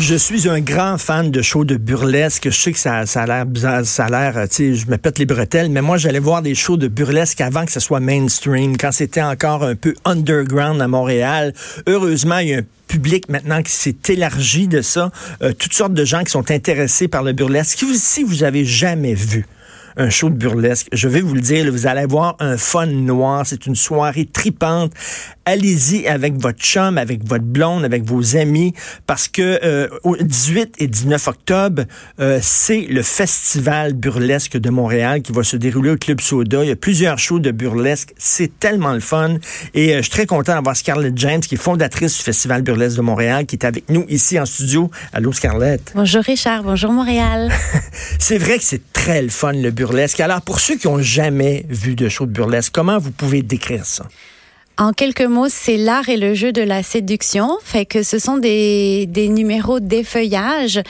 Je suis un grand fan de shows de burlesque. Je sais que ça, ça a l'air bizarre, ça a l'air, tu sais, je me pète les bretelles, mais moi, j'allais voir des shows de burlesque avant que ce soit mainstream, quand c'était encore un peu underground à Montréal. Heureusement, il y a un public maintenant qui s'est élargi de ça. Euh, toutes sortes de gens qui sont intéressés par le burlesque. Si vous, si vous avez jamais vu un show de burlesque. Je vais vous le dire, vous allez voir un fun noir. C'est une soirée tripante. Allez-y avec votre chum, avec votre blonde, avec vos amis, parce que euh, au 18 et 19 octobre, euh, c'est le festival burlesque de Montréal qui va se dérouler au Club Soda. Il y a plusieurs shows de burlesque. C'est tellement le fun. Et euh, je suis très content d'avoir Scarlett James, qui est fondatrice du Festival burlesque de Montréal, qui est avec nous ici en studio. Allô, Scarlett? Bonjour Richard, bonjour Montréal. c'est vrai que c'est très le fun, le burlesque. Alors, pour ceux qui ont jamais vu de show de burlesque, comment vous pouvez décrire ça? En quelques mots, c'est l'art et le jeu de la séduction. Fait que ce sont des, des numéros d'effeuillage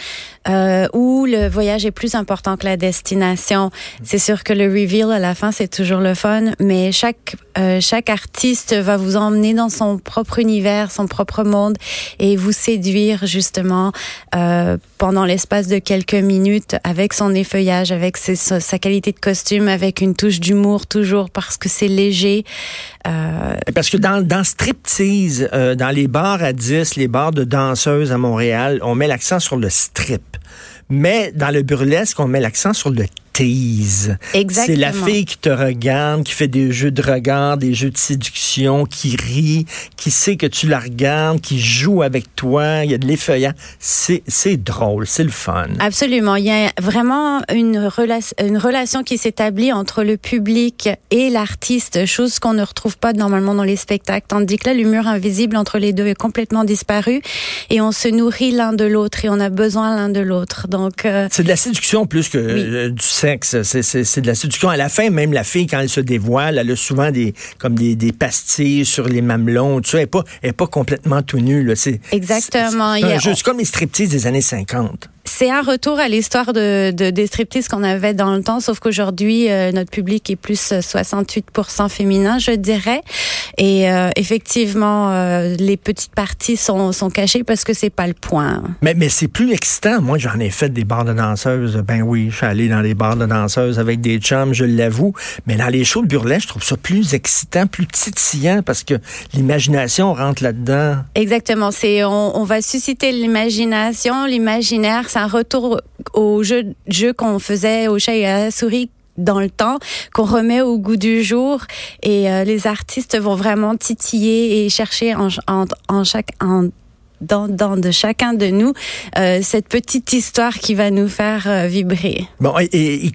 euh, où le voyage est plus important que la destination. C'est sûr que le reveal à la fin, c'est toujours le fun, mais chaque euh, chaque artiste va vous emmener dans son propre univers, son propre monde et vous séduire justement euh, pendant l'espace de quelques minutes avec son effeuillage, avec sa qualité de costume, avec une touche d'humour toujours parce que c'est léger. Euh... Parce que dans, dans striptease, euh, dans les bars à 10, les bars de danseuses à Montréal, on met l'accent sur le strip. Mais dans le burlesque, on met l'accent sur le c'est la fille qui te regarde, qui fait des jeux de regard, des jeux de séduction, qui rit, qui sait que tu la regardes, qui joue avec toi. Il y a de l'effeuillant. C'est, c'est drôle, c'est le fun. Absolument. Il y a vraiment une, relation, une relation qui s'établit entre le public et l'artiste, chose qu'on ne retrouve pas normalement dans les spectacles. Tandis que là, l'humour invisible entre les deux est complètement disparu et on se nourrit l'un de l'autre et on a besoin l'un de l'autre. Donc, euh, c'est de la séduction plus que euh, du sexe c'est de la séduction. À la fin, même la fille, quand elle se dévoile, elle a souvent des, comme des, des pastilles sur les mamelons. Tout ça. Elle n'est pas, pas complètement tout nue. Exactement. C'est comme les striptease des années 50. C'est un retour à l'histoire de, de, des striptease qu'on avait dans le temps, sauf qu'aujourd'hui, euh, notre public est plus 68% euh, féminin, je dirais. Et euh, effectivement, les petites parties sont, sont cachées parce que c'est pas le point. Mais, mais c'est plus excitant. Moi, j'en ai fait des bars de danseuses. Ben oui, je suis allé dans les bars de danseuses avec des chums, je l'avoue. Mais dans les shows de burlesque, je trouve ça plus excitant, plus titillant parce que l'imagination rentre là-dedans. Exactement. C'est on, on va susciter l'imagination, l'imaginaire un retour au jeu, jeu qu'on faisait au chat et à la souris dans le temps, qu'on remet au goût du jour. Et euh, les artistes vont vraiment titiller et chercher en, en, chaque... En, dans, dans, de chacun de nous euh, cette petite histoire qui va nous faire euh, vibrer. Bon, et, et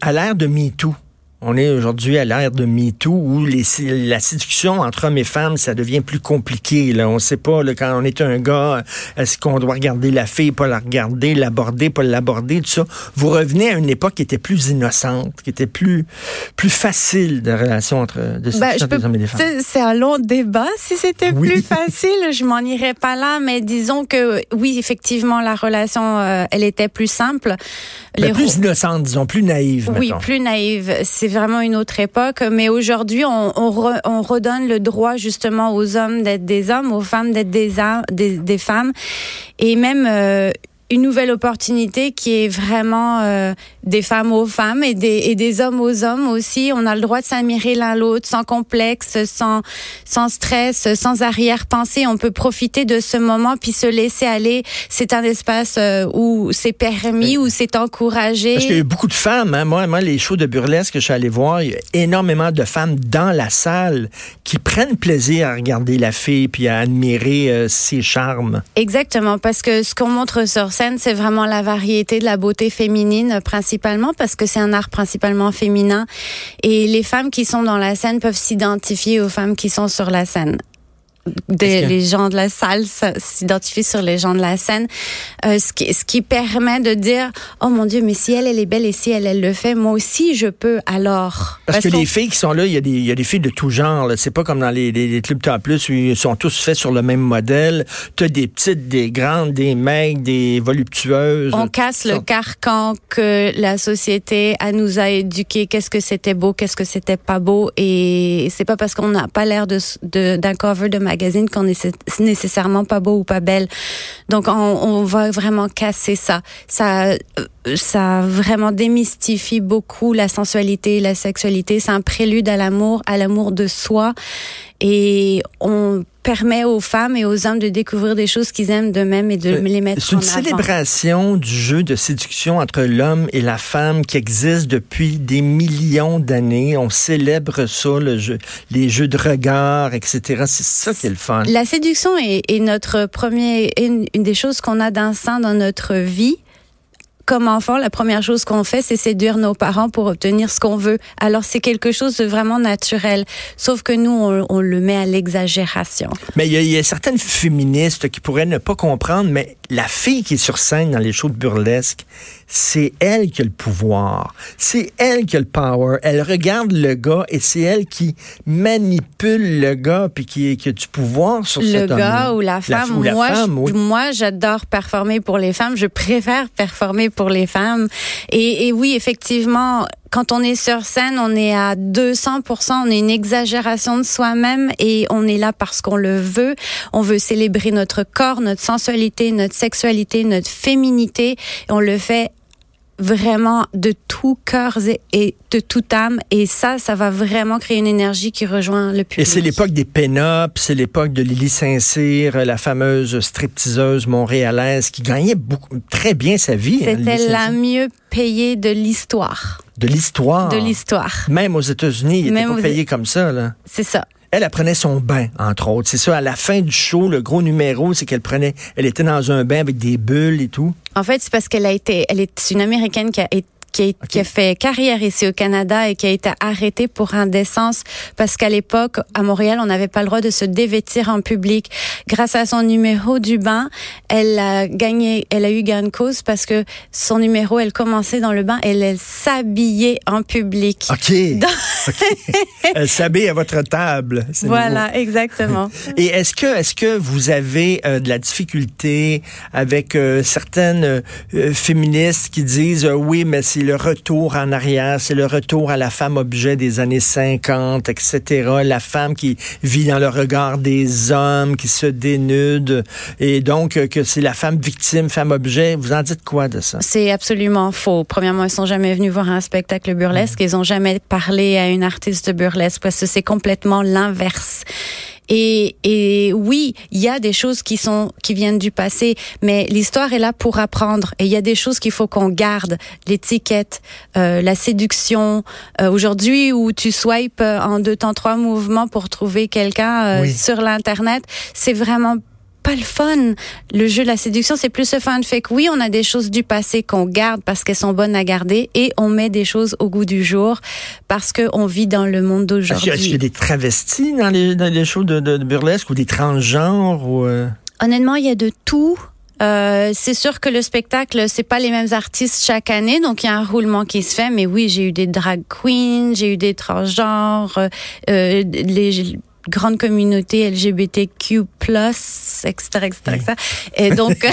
à l'ère de MeToo, on est aujourd'hui à l'ère de MeToo où les, la séduction entre hommes et femmes, ça devient plus compliqué. Là. On ne sait pas, là, quand on est un gars, est-ce qu'on doit regarder la fille, pas la regarder, l'aborder, pas l'aborder, tout ça. Vous revenez à une époque qui était plus innocente, qui était plus, plus facile de relation entre de ben, des hommes et des femmes. C'est un long débat. Si c'était plus facile, je m'en irais pas là, mais disons que oui, effectivement, la relation, euh, elle était plus simple. Ben, plus innocente, disons, plus naïve. Oui, plus naïve. C'est vraiment une autre époque. Mais aujourd'hui, on, on, redonne le droit justement aux hommes d'être des hommes, aux femmes d'être des, des, des femmes. Et même euh, une nouvelle opportunité qui est vraiment euh, des femmes aux femmes et des, et des hommes aux hommes aussi. On a le droit de s'admirer l'un l'autre sans complexe, sans, sans stress, sans arrière-pensée. On peut profiter de ce moment puis se laisser aller. C'est un espace euh, où c'est permis, où c'est encouragé. Parce qu'il y a beaucoup de femmes. Hein. Moi, moi, les shows de burlesque que je suis allé voir, il y a énormément de femmes dans la salle qui prennent plaisir à regarder la fille puis à admirer euh, ses charmes. Exactement, parce que ce qu'on montre sur scène, c'est vraiment la variété de la beauté féminine principalement parce que c'est un art principalement féminin et les femmes qui sont dans la scène peuvent s'identifier aux femmes qui sont sur la scène. Des, les gens de la salle s'identifient sur les gens de la scène, euh, ce, qui, ce qui permet de dire oh mon Dieu, mais si elle elle est belle et si elle elle le fait, moi aussi je peux alors. Parce, que les filles qui sont là, il y a des il y a des filles de tout genre. C'est pas comme dans les, les, les clubs temps plus où ils sont tous faits sur le même modèle. Tu as des petites, des grandes, des mecs, des voluptueuses. On casse le carcan que la société a nous a éduqué. Qu'est-ce que c'était beau, qu'est-ce que c'était pas beau, et c'est pas parce qu'on n'a pas l'air de d'un cover de magazine qu'on est nécessairement pas beau ou pas belle. Donc on, on va vraiment casser ça. Ça, euh, ça vraiment démystifie beaucoup la sensualité, la sexualité. C'est un prélude à l'amour, à l'amour de soi, et on permet aux femmes et aux hommes de découvrir des choses qu'ils aiment d'eux-mêmes et de les mettre en avant. C'est une célébration du jeu de séduction entre l'homme et la femme qui existe depuis des millions d'années. On célèbre ça, le jeu, les jeux de regard, etc. C'est ça qui est le fun. La séduction est, est notre premier, une, une des choses qu'on a d'instinct dans notre vie comme enfant, la première chose qu'on fait, c'est séduire nos parents pour obtenir ce qu'on veut. Alors, c'est quelque chose de vraiment naturel. Sauf que nous, on, le met à l'exagération. Mais il y, a certaines féministes qui pourraient ne pas comprendre, mais la fille qui est sur scène dans les shows de burlesque, c'est elle qui a le pouvoir. C'est elle qui a le power. Elle regarde le gars et c'est elle qui manipule le gars puis qui, qui a du pouvoir sur le cet homme. Le gars ou la femme. moi, moi, j'adore performer pour les femmes. Je préfère performer pour les femmes. Et, et oui, effectivement, quand on est sur scène, on est à 200%, on est une exagération de soi-même et on est là parce qu'on le veut. On veut célébrer notre corps, notre sensualité, notre sexualité, notre féminité. Et on le fait vraiment de tout cœur et de toute âme. Et ça, ça va vraiment créer une énergie qui rejoint le public. Et c'est l'époque des pin-ups, c'est l'époque de Lily Saint-Cyr, la fameuse stripteaseuse montréalaise qui gagnait beaucoup, très bien sa vie. Hein, C'était la mieux payée de l'histoire. De l'histoire? De l'histoire. Même aux États-Unis, il n'était pas payé comme ça. là. C'est ça. Elle, apprenait son bain, entre autres. C'est ça, à la fin du show, le gros numéro, c'est qu'elle prenait, elle était dans un bain avec des bulles et tout. En fait, c'est parce qu'elle a été, elle est une Américaine qui a été qui a, fait carrière ici au Canada et qui a été arrêté pour indécence parce qu'à l'époque, à Montréal, on n'avait pas le droit de se dévêtir en public. Grâce à son numéro du bain, elle a gagné, elle a eu gain de cause parce que son numéro, elle commençait dans le bain et elle, s'habillait en public. OK. elle s'habille à votre table. Voilà, exactement. Et est-ce que, est-ce que vous avez euh, de la difficulté avec euh, certaines euh, féministes qui disent oui, mais le retour en arrière, c'est le retour à la femme objet des années 50, etc. La femme qui vit dans le regard des hommes, qui se dénude, et donc euh, que c'est la femme victime, femme objet. Vous en dites quoi de ça? C'est absolument faux. Premièrement, ils sont jamais venus voir un spectacle burlesque. Ils ont jamais parlé à une artiste burlesque parce que c'est complètement l'inverse. Et, et y a des choses qui sont qui viennent du passé, mais l'histoire est là pour apprendre. Et il y a des choses qu'il faut qu'on garde, l'étiquette, euh, la séduction. Euh, Aujourd'hui, où tu swipes en deux temps trois mouvements pour trouver quelqu'un euh, sur l'internet, c'est vraiment pas le fun. Le jeu de la séduction, c'est plus le fun. Fait que oui, on a des choses du passé qu'on garde parce qu'elles sont bonnes à garder et on met des choses au goût du jour parce qu'on vit dans le monde d'aujourd'hui. Est-ce qu'il y a des travestis dans les, dans les shows de, de, burlesque ou des transgenres ou euh? Honnêtement, il y a de tout. Euh, c'est sûr que le spectacle, c'est pas les mêmes artistes chaque année, donc il y a un roulement qui se fait. Mais oui, j'ai eu des drag queens, j'ai eu des transgenres, euh, les grande communauté LGBTQ+, etc., etc., etc. Et donc...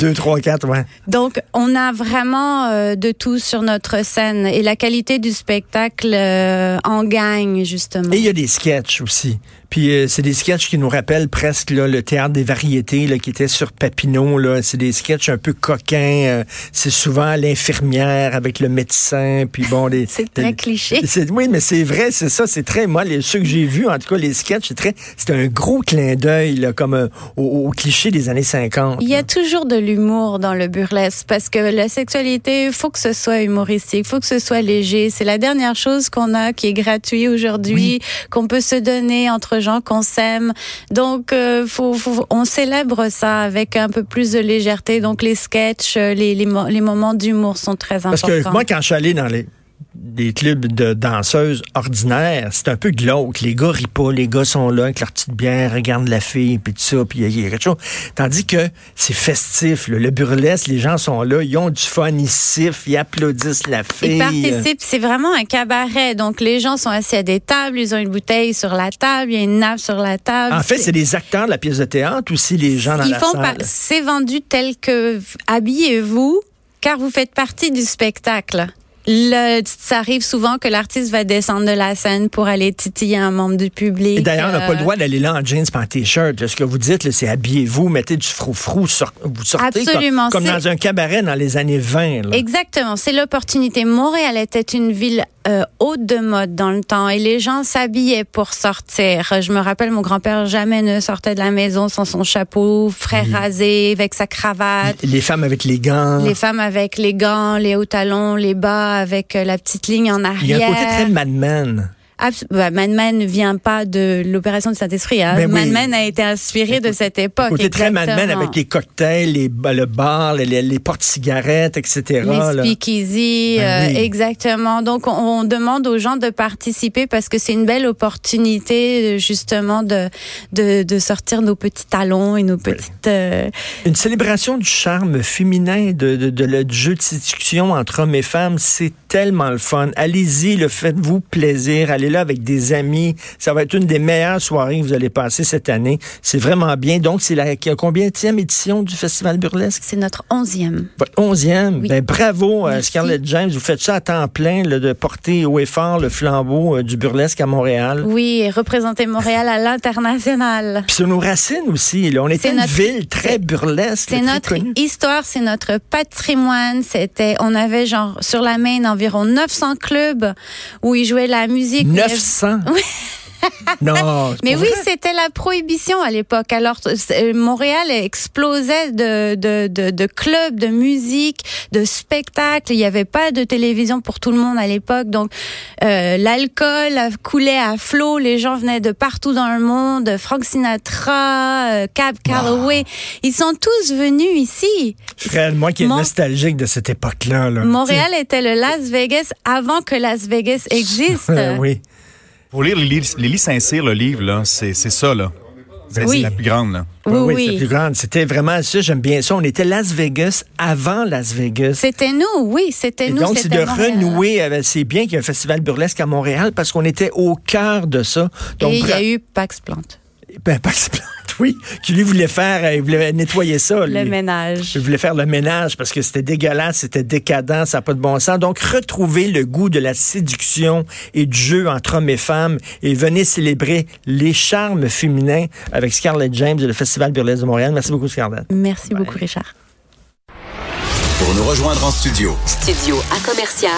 2, 3, 4, ouais. Donc, on a vraiment euh, de tout sur notre scène. Et la qualité du spectacle euh, en gagne, justement. Et il y a des sketchs aussi. Puis euh, c'est des sketchs qui nous rappellent presque là, le théâtre des variétés là, qui était sur Papineau. Là. C'est des sketchs un peu coquins. Euh, c'est souvent l'infirmière avec le médecin. Puis bon, les, c'est très cliché. oui, mais c'est vrai, c'est ça. C'est très. Moi, les, ceux que j'ai vus, en tout cas, les sketchs, c'est très. C'est un gros clin d'œil comme euh, au, cliché des années 50. Il y a toujours de l'humour dans le burlesque parce que la sexualité, il faut que ce soit humoristique, il faut que ce soit léger. C'est la dernière chose qu'on a qui est gratuit aujourd'hui, qu'on peut se donner entre gens qu'on s'aime. Donc, euh, faut, on célèbre ça avec un peu plus de légèreté. Donc, les sketchs, euh, les, les, moments d'humour sont très importants. Parce que moi, quand je suis allé dans les des clubs de danseuses ordinaires, c'est un peu glauque. Les gars rient pas, les gars sont là avec leur petite bière, regardent la fille, puis tout ça, puis il y a quelque chose. Tandis que c'est festif, là. le burlesque, les gens sont là, ils ont du fun, ils sifflent, ils applaudissent la fille. Ils participent, c'est vraiment un cabaret. Donc les gens sont assis à des tables, ils ont une bouteille sur la table, il y a une nappe sur la table. En fait, c'est des acteurs de la pièce de théâtre aussi, les gens dans Ils la font salle. C'est vendu tel que habillez-vous, car vous faites partie du spectacle. Le- ça arrive souvent que l'artiste va descendre de la scène pour aller titiller un membre du public. D'ailleurs, on n'a pas le Euh, droit d'aller là en jeans pas en t-shirt. Ce que vous dites, c'est habillez-vous, mettez du frou-frou, sor- vous sortez comme- Absolument, comme, c'est- dans un cabaret dans les années 20. là. Exactement, c'est l'opportunité. Montréal était une ville euh, haute de mode dans le temps et les gens s'habillaient pour sortir. Je me rappelle, mon grand-père jamais ne sortait de la maison sans son chapeau, frais rasé, avec sa cravate. Les femmes avec les gants. Les femmes avec les gants, les hauts talons, les bas avec euh, la petite ligne en Il y a arrière. un côté très Mad Men. Abs- bah, Mad Men ne vient pas de l'opération du Saint-Esprit. Hein. Ben oui. Mad Men a été inspiré de cette époque. côté très Mad Men exactement. avec les cocktails, les, le bar, les, les, les portes-cigarettes, etc. Les speakeasy, Ben euh, exactement. Donc, on, on demande aux gens de participer parce que c'est une belle opportunité, euh, justement, de, de, de sortir nos petits talons et nos petites... euh, Une célébration du charme féminin, de, de, de le du jeu de séduction entre hommes et femmes, c'est tellement le fun. Allez-y, le faites-vous plaisir. Allez là avec des amis. Ça va être une des meilleures soirées que vous allez passer cette année. C'est vraiment bien. Donc, c'est la combien édition du Festival Burlesque? c'est notre onzième. Votre onzième. Oui. Ben, bravo, euh, Merci. Scarlett James. Vous faites ça à temps plein, là, de porter haut et fort le flambeau euh, du burlesque à Montréal. Oui, et représenter Montréal à l'international. Puis sur nos racines aussi. Là. On était C'est une notre- ville très c'est- burlesque. C'est notre histoire, c'est notre patrimoine. C'était, on avait genre sur la main environ 900 clubs où ils jouaient la musique. où il y avait- 900. Non. Mais oui, c'était la prohibition à l'époque. Alors, c'est- Montréal explosait de, de, de, de clubs, de musique, de spectacles. Il n'y avait pas de télévision pour tout le monde à l'époque. Donc, euh, l'alcool coulait à flot. Les gens venaient de partout dans le monde. Frank Sinatra, euh, Cab Calloway. Ils sont tous venus ici. Fred, moi qui est Mon- nostalgique de cette époque-là. Là. Montréal était le Las Vegas avant que Las Vegas existe. Euh, oui. Faut lire Lily, Saint-Cyr, le livre, là. C'est c'est ça, là. C'est Oui. la plus grande, là. Oui, oui, oui. c'est plus grande. C'était vraiment ça, j'aime bien ça. On était Las Vegas avant Las Vegas. C'était nous, oui, c'était Et nous. donc, c'est c'était de Montréal. renouer avec. C'est bien qu'il y ait un festival burlesque à Montréal parce qu'on était au cœur de ça. Donc, Et il y a eu Pax Plante. Ben, Pax Plante, oui, qui lui voulait faire, euh, il voulait nettoyer ça. Le ménage. Je voulais faire le ménage parce que c'était dégueulasse, c'était décadent, ça n'a pas de bon sens. Donc, retrouvez le goût de la séduction et du jeu entre hommes et femmes et venez célébrer les charmes féminins avec Scarlett James et le Festival Burlesque de Montréal. Merci beaucoup, Scarlett. Merci beaucoup, Richard. Pour nous rejoindre en studio, Studio à commercial